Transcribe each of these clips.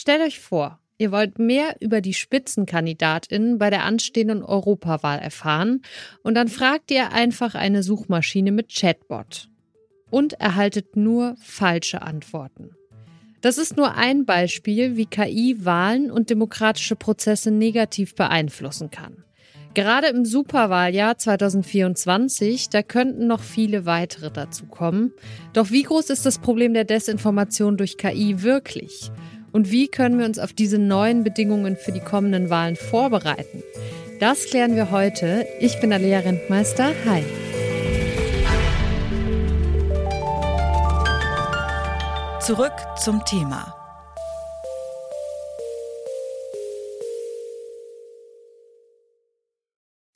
Stellt euch vor, ihr wollt mehr über die Spitzenkandidatinnen bei der anstehenden Europawahl erfahren und dann fragt ihr einfach eine Suchmaschine mit Chatbot und erhaltet nur falsche Antworten. Das ist nur ein Beispiel, wie KI Wahlen und demokratische Prozesse negativ beeinflussen kann. Gerade im Superwahljahr 2024, da könnten noch viele weitere dazukommen. Doch wie groß ist das Problem der Desinformation durch KI wirklich? Und wie können wir uns auf diese neuen Bedingungen für die kommenden Wahlen vorbereiten? Das klären wir heute. Ich bin Alea Rentmeister. Hi. Zurück zum Thema.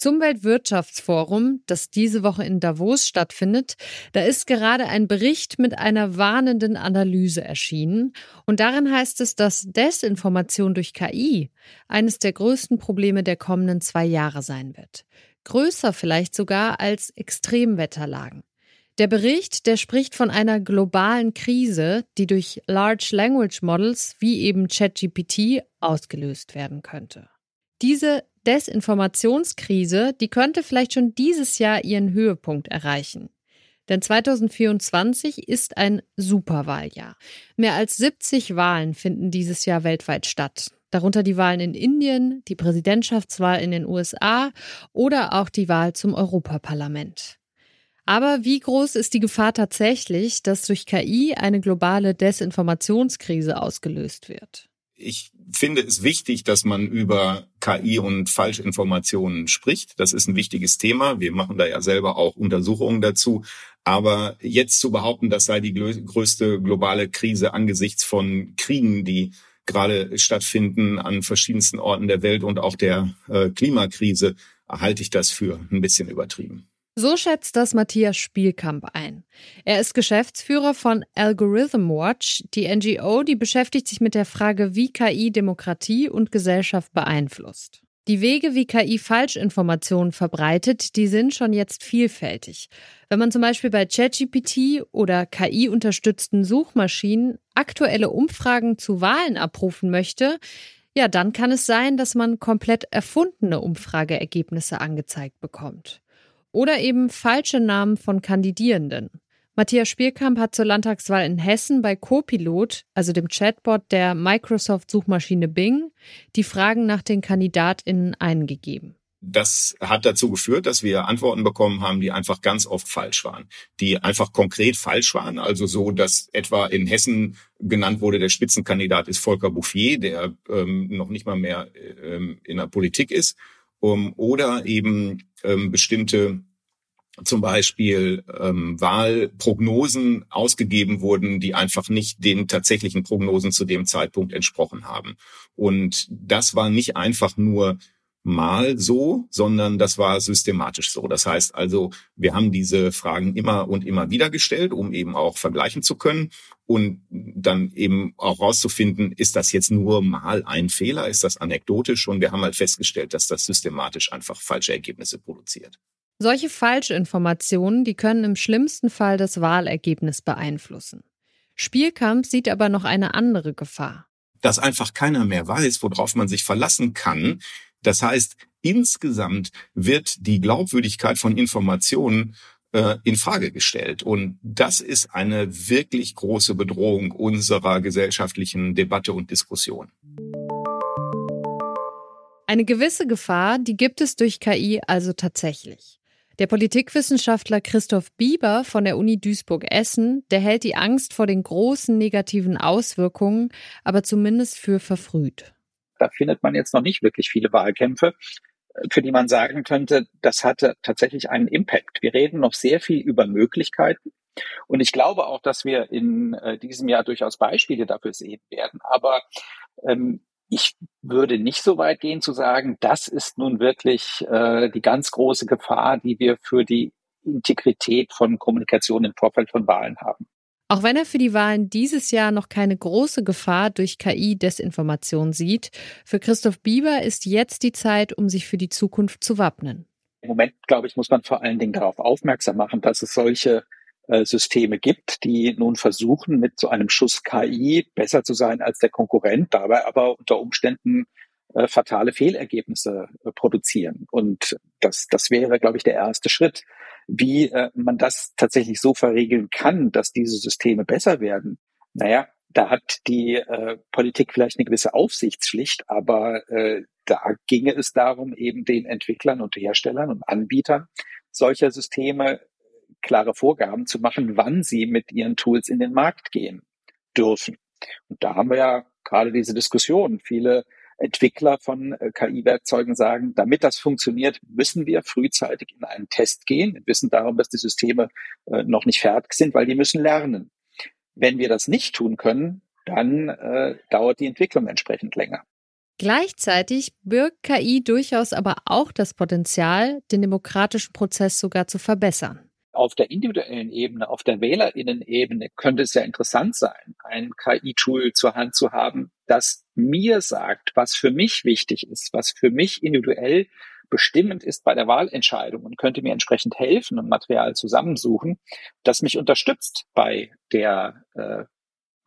Zum Weltwirtschaftsforum, das diese Woche in Davos stattfindet, da ist gerade ein Bericht mit einer warnenden Analyse erschienen. Und darin heißt es, dass Desinformation durch KI eines der größten Probleme der kommenden zwei Jahre sein wird. Größer vielleicht sogar als Extremwetterlagen. Der Bericht, der spricht von einer globalen Krise, die durch Large Language Models wie eben ChatGPT ausgelöst werden könnte. Diese Desinformationskrise, die könnte vielleicht schon dieses Jahr ihren Höhepunkt erreichen. Denn 2024 ist ein Superwahljahr. Mehr als 70 Wahlen finden dieses Jahr weltweit statt. Darunter die Wahlen in Indien, die Präsidentschaftswahl in den USA oder auch die Wahl zum Europaparlament. Aber wie groß ist die Gefahr tatsächlich, dass durch KI eine globale Desinformationskrise ausgelöst wird? Ich finde es wichtig, dass man über KI und Falschinformationen spricht. Das ist ein wichtiges Thema. Wir machen da ja selber auch Untersuchungen dazu. Aber jetzt zu behaupten, das sei die größte globale Krise angesichts von Kriegen, die gerade stattfinden an verschiedensten Orten der Welt und auch der äh, Klimakrise, halte ich das für ein bisschen übertrieben. So schätzt das Matthias Spielkamp ein. Er ist Geschäftsführer von Algorithm Watch, die NGO, die beschäftigt sich mit der Frage, wie KI Demokratie und Gesellschaft beeinflusst. Die Wege, wie KI Falschinformationen verbreitet, die sind schon jetzt vielfältig. Wenn man zum Beispiel bei ChatGPT oder KI-unterstützten Suchmaschinen aktuelle Umfragen zu Wahlen abrufen möchte, ja, dann kann es sein, dass man komplett erfundene Umfrageergebnisse angezeigt bekommt. Oder eben falsche Namen von Kandidierenden. Matthias Spielkamp hat zur Landtagswahl in Hessen bei Copilot, also dem Chatbot der Microsoft-Suchmaschine Bing, die Fragen nach den KandidatInnen eingegeben. Das hat dazu geführt, dass wir Antworten bekommen haben, die einfach ganz oft falsch waren. Die einfach konkret falsch waren. Also so, dass etwa in Hessen genannt wurde, der Spitzenkandidat ist Volker Bouffier, der ähm, noch nicht mal mehr ähm, in der Politik ist um, oder eben ähm, bestimmte zum Beispiel ähm, Wahlprognosen ausgegeben wurden, die einfach nicht den tatsächlichen Prognosen zu dem Zeitpunkt entsprochen haben. Und das war nicht einfach nur mal so, sondern das war systematisch so. Das heißt also, wir haben diese Fragen immer und immer wieder gestellt, um eben auch vergleichen zu können und dann eben auch rauszufinden, ist das jetzt nur mal ein Fehler, ist das anekdotisch? Und wir haben halt festgestellt, dass das systematisch einfach falsche Ergebnisse produziert. Solche Falschinformationen, die können im schlimmsten Fall das Wahlergebnis beeinflussen. Spielkampf sieht aber noch eine andere Gefahr. Dass einfach keiner mehr weiß, worauf man sich verlassen kann, das heißt, insgesamt wird die Glaubwürdigkeit von Informationen äh, in Frage gestellt. Und das ist eine wirklich große Bedrohung unserer gesellschaftlichen Debatte und Diskussion. Eine gewisse Gefahr, die gibt es durch KI also tatsächlich. Der Politikwissenschaftler Christoph Bieber von der Uni Duisburg-Essen, der hält die Angst vor den großen negativen Auswirkungen aber zumindest für verfrüht. Da findet man jetzt noch nicht wirklich viele Wahlkämpfe, für die man sagen könnte, das hatte tatsächlich einen Impact. Wir reden noch sehr viel über Möglichkeiten. Und ich glaube auch, dass wir in äh, diesem Jahr durchaus Beispiele dafür sehen werden. Aber ähm, ich würde nicht so weit gehen zu sagen, das ist nun wirklich äh, die ganz große Gefahr, die wir für die Integrität von Kommunikation im Vorfeld von Wahlen haben. Auch wenn er für die Wahlen dieses Jahr noch keine große Gefahr durch KI-Desinformation sieht, für Christoph Bieber ist jetzt die Zeit, um sich für die Zukunft zu wappnen. Im Moment, glaube ich, muss man vor allen Dingen darauf aufmerksam machen, dass es solche äh, Systeme gibt, die nun versuchen, mit so einem Schuss KI besser zu sein als der Konkurrent, dabei aber unter Umständen äh, fatale Fehlergebnisse äh, produzieren. Und das, das wäre, glaube ich, der erste Schritt. Wie äh, man das tatsächlich so verregeln kann, dass diese Systeme besser werden, naja, da hat die Politik vielleicht eine gewisse Aufsichtspflicht, aber da ginge es darum, eben den Entwicklern und Herstellern und Anbietern solcher Systeme klare Vorgaben zu machen, wann sie mit ihren Tools in den Markt gehen dürfen. Und da haben wir ja gerade diese Diskussion. Viele Entwickler von äh, KI-Werkzeugen sagen, damit das funktioniert, müssen wir frühzeitig in einen Test gehen. Wir wissen darum, dass die Systeme äh, noch nicht fertig sind, weil die müssen lernen. Wenn wir das nicht tun können, dann äh, dauert die Entwicklung entsprechend länger. Gleichzeitig birgt KI durchaus aber auch das Potenzial, den demokratischen Prozess sogar zu verbessern. Auf der individuellen Ebene, auf der Wählerinnen-Ebene könnte es ja interessant sein, ein KI-Tool zur Hand zu haben, das mir sagt, was für mich wichtig ist, was für mich individuell bestimmend ist bei der Wahlentscheidung und könnte mir entsprechend helfen und Material zusammensuchen, das mich unterstützt bei der äh,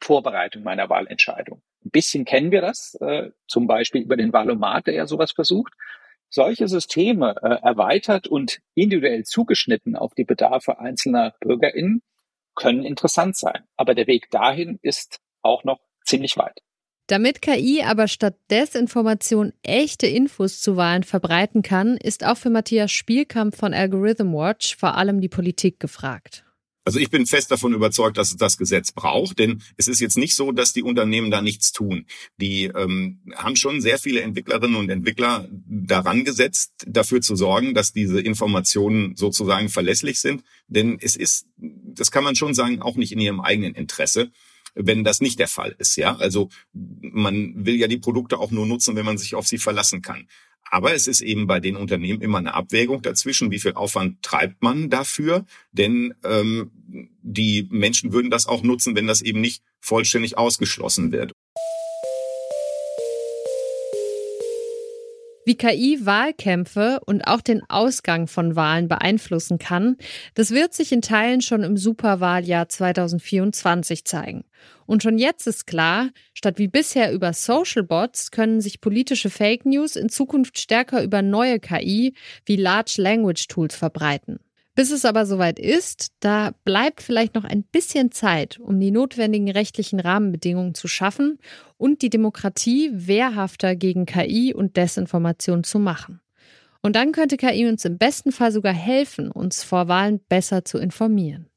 Vorbereitung meiner Wahlentscheidung. Ein bisschen kennen wir das, äh, zum Beispiel über den Valomat, der ja sowas versucht. Solche Systeme äh, erweitert und individuell zugeschnitten auf die Bedarfe einzelner BürgerInnen können interessant sein. Aber der Weg dahin ist auch noch ziemlich weit. Damit KI aber statt Desinformation echte Infos zu Wahlen verbreiten kann, ist auch für Matthias Spielkamp von Algorithm Watch vor allem die Politik gefragt. Also ich bin fest davon überzeugt, dass es das Gesetz braucht, denn es ist jetzt nicht so, dass die Unternehmen da nichts tun. Die ähm, haben schon sehr viele Entwicklerinnen und Entwickler daran gesetzt, dafür zu sorgen, dass diese Informationen sozusagen verlässlich sind. Denn es ist, das kann man schon sagen, auch nicht in ihrem eigenen Interesse wenn das nicht der Fall ist. Ja, also man will ja die Produkte auch nur nutzen, wenn man sich auf sie verlassen kann. Aber es ist eben bei den Unternehmen immer eine Abwägung dazwischen, wie viel Aufwand treibt man dafür. Denn ähm, die Menschen würden das auch nutzen, wenn das eben nicht vollständig ausgeschlossen wird. Wie KI Wahlkämpfe und auch den Ausgang von Wahlen beeinflussen kann, das wird sich in Teilen schon im Superwahljahr 2024 zeigen. Und schon jetzt ist klar, statt wie bisher über Social Bots können sich politische Fake News in Zukunft stärker über neue KI wie Large Language Tools verbreiten. Bis es aber soweit ist, da bleibt vielleicht noch ein bisschen Zeit, um die notwendigen rechtlichen Rahmenbedingungen zu schaffen und die Demokratie wehrhafter gegen KI und Desinformation zu machen. Und dann könnte KI uns im besten Fall sogar helfen, uns vor Wahlen besser zu informieren.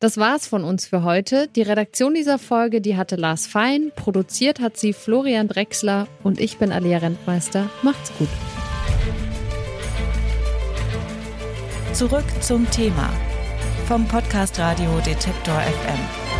Das war's von uns für heute. Die Redaktion dieser Folge, die hatte Lars Fein, produziert hat sie Florian Drexler und ich bin Alia Rentmeister. Macht's gut. Zurück zum Thema vom Podcast Radio Detektor FM.